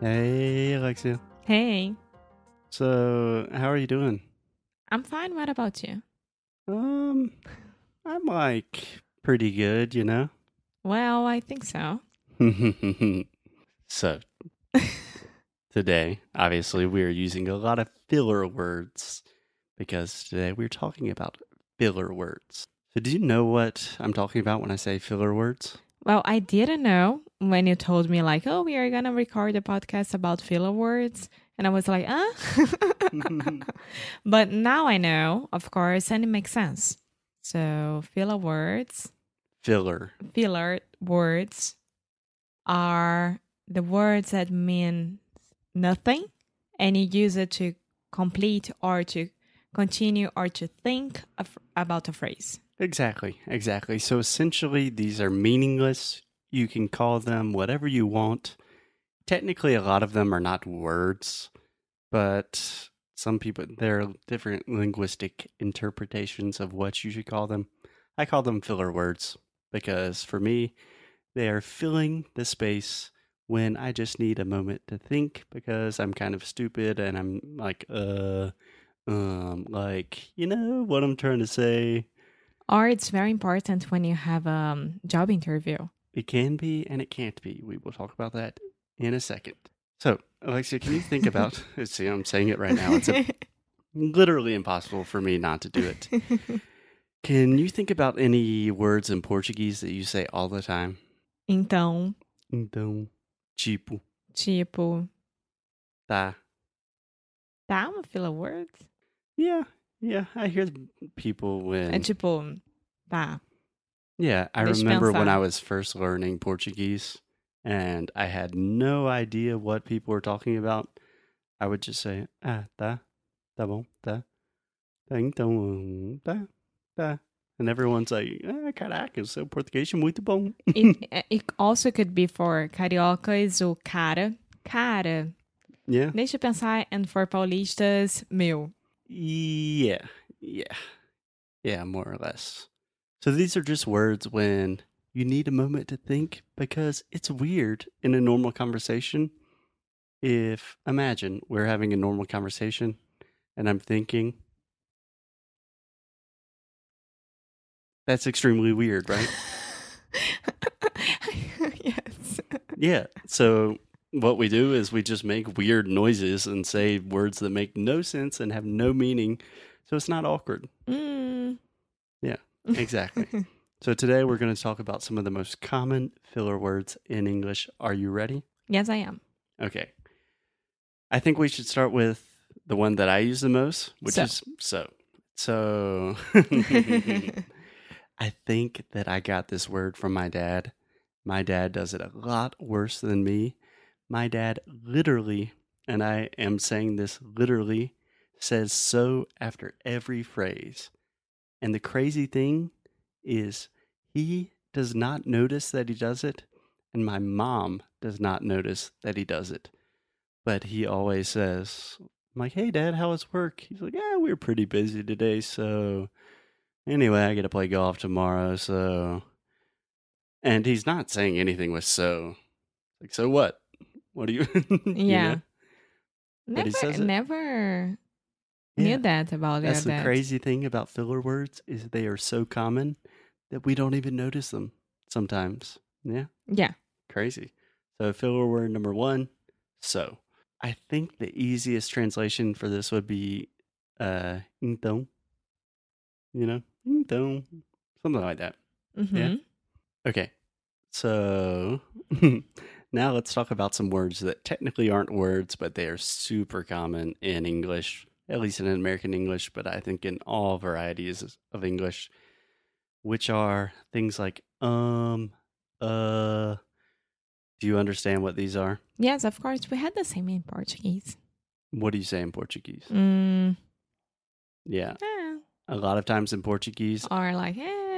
Hey, Alexia. Hey, So, how are you doing? I'm fine. What about you? Um, I'm like pretty good, you know. Well, I think so. so, today, obviously, we are using a lot of filler words because today we're talking about filler words. So, do you know what I'm talking about when I say filler words? Well, I didn't know when you told me, like, oh, we are going to record a podcast about filler words. And I was like, ah. but now I know, of course, and it makes sense. So, filler words, Filler. filler words are the words that mean nothing and you use it to complete or to continue or to think of, about a phrase. Exactly, exactly. So essentially, these are meaningless. You can call them whatever you want. Technically, a lot of them are not words, but some people, there are different linguistic interpretations of what you should call them. I call them filler words because for me, they are filling the space when I just need a moment to think because I'm kind of stupid and I'm like, uh, um, like, you know what I'm trying to say? Or it's very important when you have a um, job interview. It can be and it can't be. We will talk about that in a second. So, Alexia, can you think about? see, I'm saying it right now. It's a, literally impossible for me not to do it. Can you think about any words in Portuguese that you say all the time? então, Então, tipo, tipo, tá. tá uma filler words? Yeah, yeah. I hear people when. É tipo, tá. Yeah, I Deixa eu remember when. I was first learning Portuguese and I had no idea what people were talking about. I would just say, ah, tá, tá bom, tá, tá, então, tá, tá. And everyone's like, ah, caraca, eu sou português muito bom. It, it also could be for carioca cariocas o cara. Cara. Yeah, Deixa eu pensar. And for paulistas, meu. Yeah, yeah, yeah, more or less. So these are just words when you need a moment to think because it's weird in a normal conversation. If imagine we're having a normal conversation and I'm thinking, that's extremely weird, right? yes. yeah. So what we do is we just make weird noises and say words that make no sense and have no meaning. So it's not awkward. Mm. Yeah, exactly. So today we're going to talk about some of the most common filler words in English. Are you ready? Yes, I am. Okay. I think we should start with the one that I use the most, which So. is so. So I think that I got this word from my dad. My dad does it a lot worse than me. My dad literally, and I am saying this literally, says so after every phrase. And the crazy thing is, he does not notice that he does it, and my mom does not notice that he does it. But he always says, I'm like, hey, dad, how was work? He's like, yeah, we were pretty busy today. So, anyway, I get to play golf tomorrow. So, and he's not saying anything with so. Like, so what? What do you? you Yeah. know? But Never, he says it. never Yeah. knew that about That's the crazy thing about filler words is they are so common that we don't even notice them sometimes. Yeah, Yeah. crazy. So filler word number one, so. I think the easiest translation for this would be uh então. You know? Então. Something like that. hmm Okay. So now let's talk about some words that technically aren't words, but they are super common in English, at least in American English, but I think in all varieties of English. which are things like um, uh. Do you understand what these are? Yes, of course. We had the same in Portuguese. What do you say in Portuguese? Mm, Yeah. eh, A lot of times in Portuguese, or like, eh.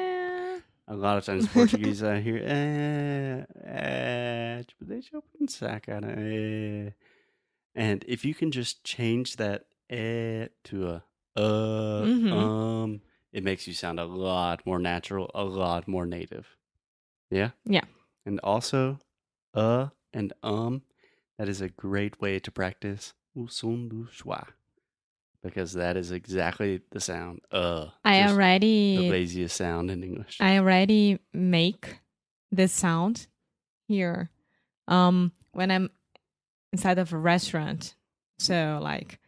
A lot of times Portuguese, I hear, eh, eh, deixa eu pensar, cara, eh. And if you can just change that eh to a uh, Mhm. um, it makes you sound a lot more natural, a lot more native. Yeah? Yeah. And also, uh and um, that is a great way to practice o som do schwa. Because that is exactly the sound. Uh. I already the laziest sound in English. I already make this sound here um when I'm inside of a restaurant. So like,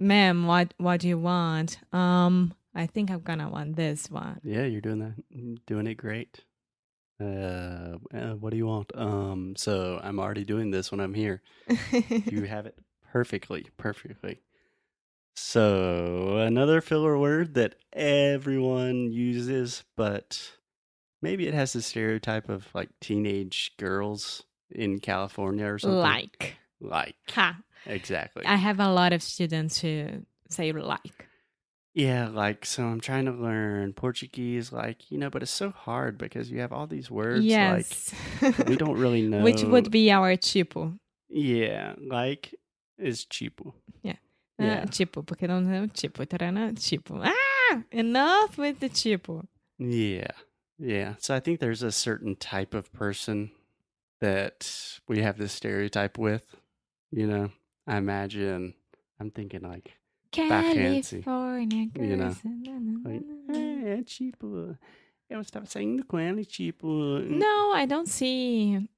ma'am, what what do you want? Um, I think I'm gonna want this one. yeah, you're doing that. Doing it great. Uh, uh, what do you want? Um, so I'm already doing this when I'm here. you have it perfectly, perfectly. So another filler word that everyone uses, but maybe it has the stereotype of like teenage girls in California or something. like. like Ha. exactly. I have a lot of students who say like. yeah, like so. I'm trying to learn Portuguese, like you know, but it's so hard because you have all these words. yes. like we don't really know Which would be our tipo. Yeah, like is cheapo. Ah, Yeah. tipo, porque não o tipo. Tarana, tipo. Ah! Enough with the tipo. Yeah. Yeah. So I think there's a certain type of person that we have this stereotype with. You know, I imagine, I'm thinking like, California you know, girls. na, na, like é tipo, eu estava saindo com ela e tipo. No, I don't see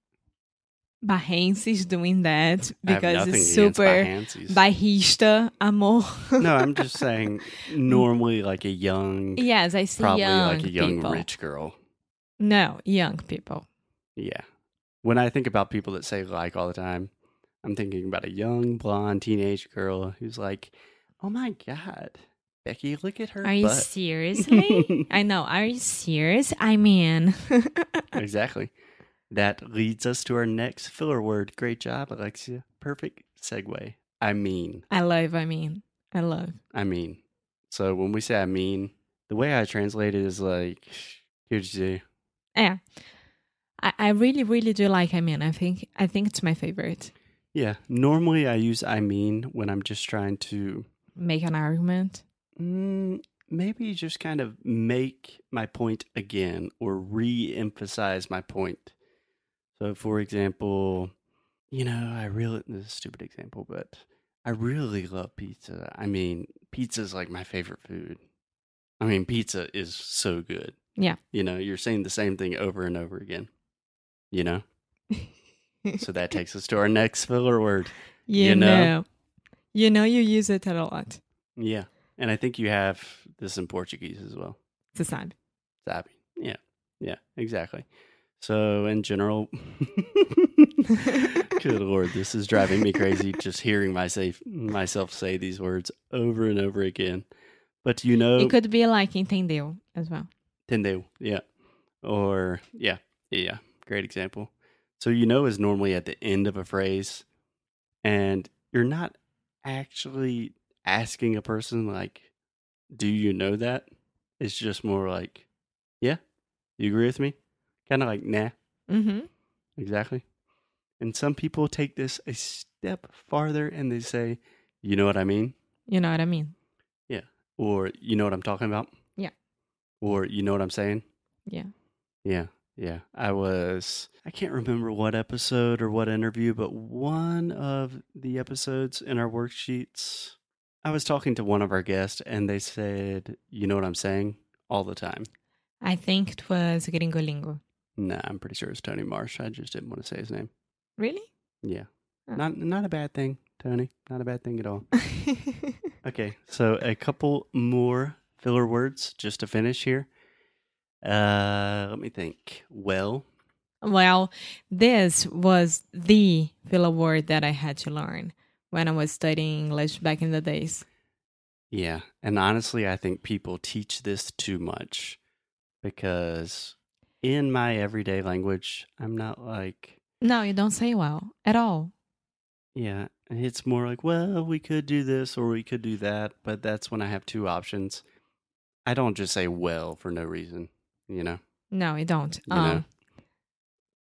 Barrenses doing that because it's super bairrista, amor. no, I'm just saying, normally like a young, yes, I see probably young like a young people. rich girl. No, young people. Yeah. When I think about people that say like all the time, I'm thinking about a young blonde teenage girl who's like, "Oh my god, Becky, look at her Are you butt." seriously? I know. Are you serious? I mean, exactly. That leads us to our next filler word. Great job, Alexia. Perfect segue. I mean, I love. I mean, I love. I mean. So when we say I mean, the way I translate it is like, here's you. Yeah, I, I really, really do like. I mean, I think I think it's my favorite. Yeah. Normally I use I mean when I'm just trying to Make an argument. Mm, maybe just kind of make my point again or re emphasize my point. So, for example, you know, I really, this is a stupid example, but I really love pizza. I mean, pizza is like my favorite food. I mean, pizza is so good. Yeah. You know, you're saying the same thing over and over again, you know? So that takes us to our next filler word. you, you know? know. you know, you use it a lot. Yeah. And I think you have this in Portuguese as well. Você sabe. Sabe. Yeah. Yeah, exactly. So in general, good lord, this is driving me crazy just hearing myself myself say these words over and over again. But you know, It could be like entendeu as well. Tendeu, yeah. Or yeah, yeah, great example. So you know is normally at the end of a phrase, and you're not actually asking a person like, "Do you know that?" It's just more like, "Yeah, you agree with me?" Kind of like, "Nah, Mm-hmm. exactly." And some people take this a step farther and they say, "You know what I mean?" You know what I mean? Yeah. Or "You know what I'm talking about?" Yeah. Or "You know what I'm saying?" Yeah. Yeah, yeah. I was, I can't remember what episode or what interview, but one of the episodes in our worksheets, I was talking to one of our guests and they said, You know what I'm saying? All the time. I think it was Gringolingo. Nah, I'm pretty sure it's Tony Marsh. I just didn't want to say his name. Really? Yeah. Oh. Not, not a bad thing, Tony. Not a bad thing at all. Okay, so a couple more filler words just to finish here. Uh, let me think. Well, well, this was the filler word that I had to learn when I was studying English back in the days. Yeah. And honestly, I think people teach this too much because in my everyday language, I'm not like, No, you don't say well at all. yeah, it's more like, well, we could do this or we could do that, but that's when I have two options. I don't just say well for no reason, you know? No, you don't. You know? um,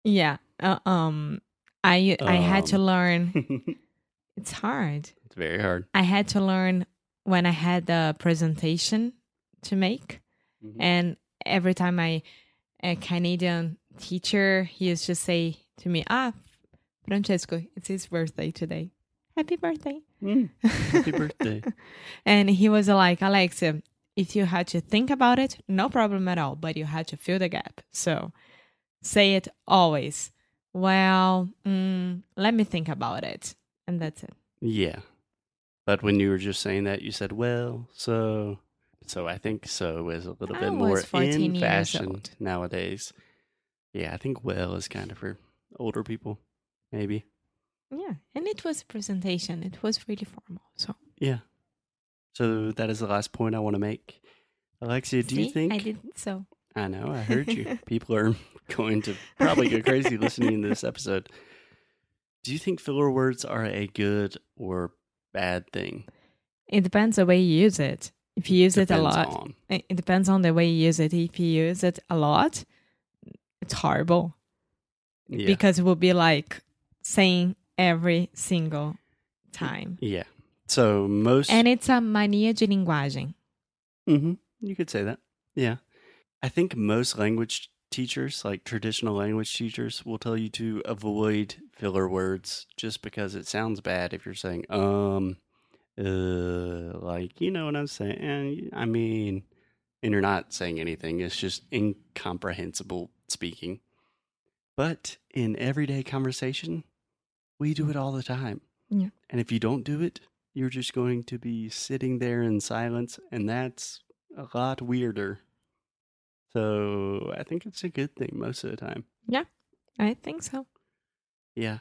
yeah. Uh, um, I I had to Um. learn. it's hard. It's very hard. I had to learn when I had a presentation to make, Mhm. and every time I a Canadian teacher, he used to say to me, "Ah, Francesco, it's his birthday today. Happy birthday!" Mm, happy birthday. and he was like, Alexa, if you had to think about it, no problem at all, but you had to fill the gap. So say it always. Well, mm, let me think about it. And that's it. Yeah. But when you were just saying that, you said, well, so. So I think so is a little I bit more was 14 in fashion old. nowadays. Yeah, I think well is kind of for older people, maybe. Yeah. And it was a presentation, it was really formal. So, Yeah. So that is the last point I want to make. Alexia, do you think? I did so. I know, I heard you. People are going to probably go crazy listening to this episode. Do you think filler words are a good or bad thing? It depends the way you use it. If you use it a lot, on. it depends on the way you use it. If you use it a lot, it's horrible. Yeah. because it will be like saying every single time. yeah. So most And it's a mania de linguagem. Mm-hmm. You could say that. Yeah. I think most language teachers, like traditional language teachers, will tell you to avoid filler words just because it sounds bad if you're saying, um, uh, like, you know what I'm saying? I mean, and you're not saying anything. It's just incomprehensible speaking. But in everyday conversation, we do it all the time. Yeah. And if you don't do it, you're just going to be sitting there in silence, and that's a lot weirder. So I think it's a good thing most of the time. Yeah, I think so. Yeah.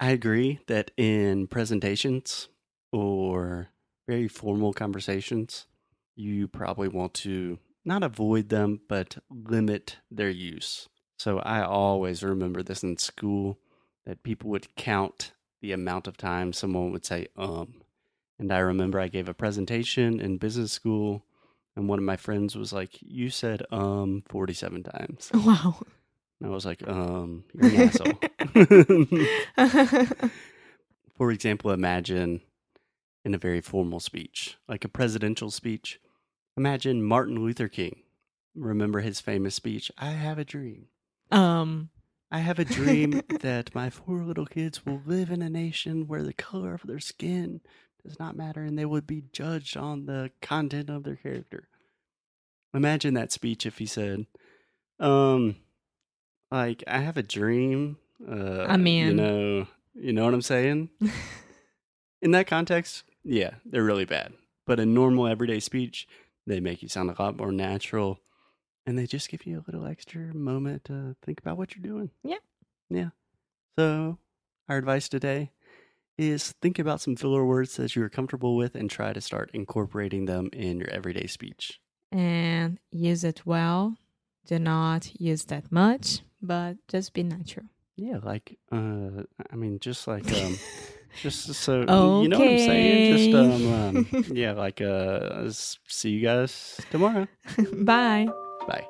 I agree that in presentations or very formal conversations, you probably want to not avoid them, but limit their use. So I always remember this in school that people would count the amount of times someone would say, um. And I remember I gave a presentation in business school, and one of my friends was like, You said, um, 47 times. Wow. And I was like, um, you're an asshole. For example, imagine in a very formal speech, like a presidential speech, imagine Martin Luther King. Remember his famous speech, I have a dream. um, I have a dream that my four little kids will live in a nation where the color of their skin does not matter and they would be judged on the content of their character. Imagine that speech if he said, um, like, I have a dream. Uh, I mean- you know, you know what I'm saying? in that context, yeah, they're really bad. But in normal everyday speech, they make you sound a lot more natural and they just give you a little extra moment to think about what you're doing. Yeah. Yeah. So, our advice today is think about some filler words that you're comfortable with and try to start incorporating them in your everyday speech. and use it well. Do not use that much, but just be natural. Yeah, like uh I mean just like um just so you know what I'm saying? Just um, um yeah, like uh see you guys tomorrow. Bye. Bye.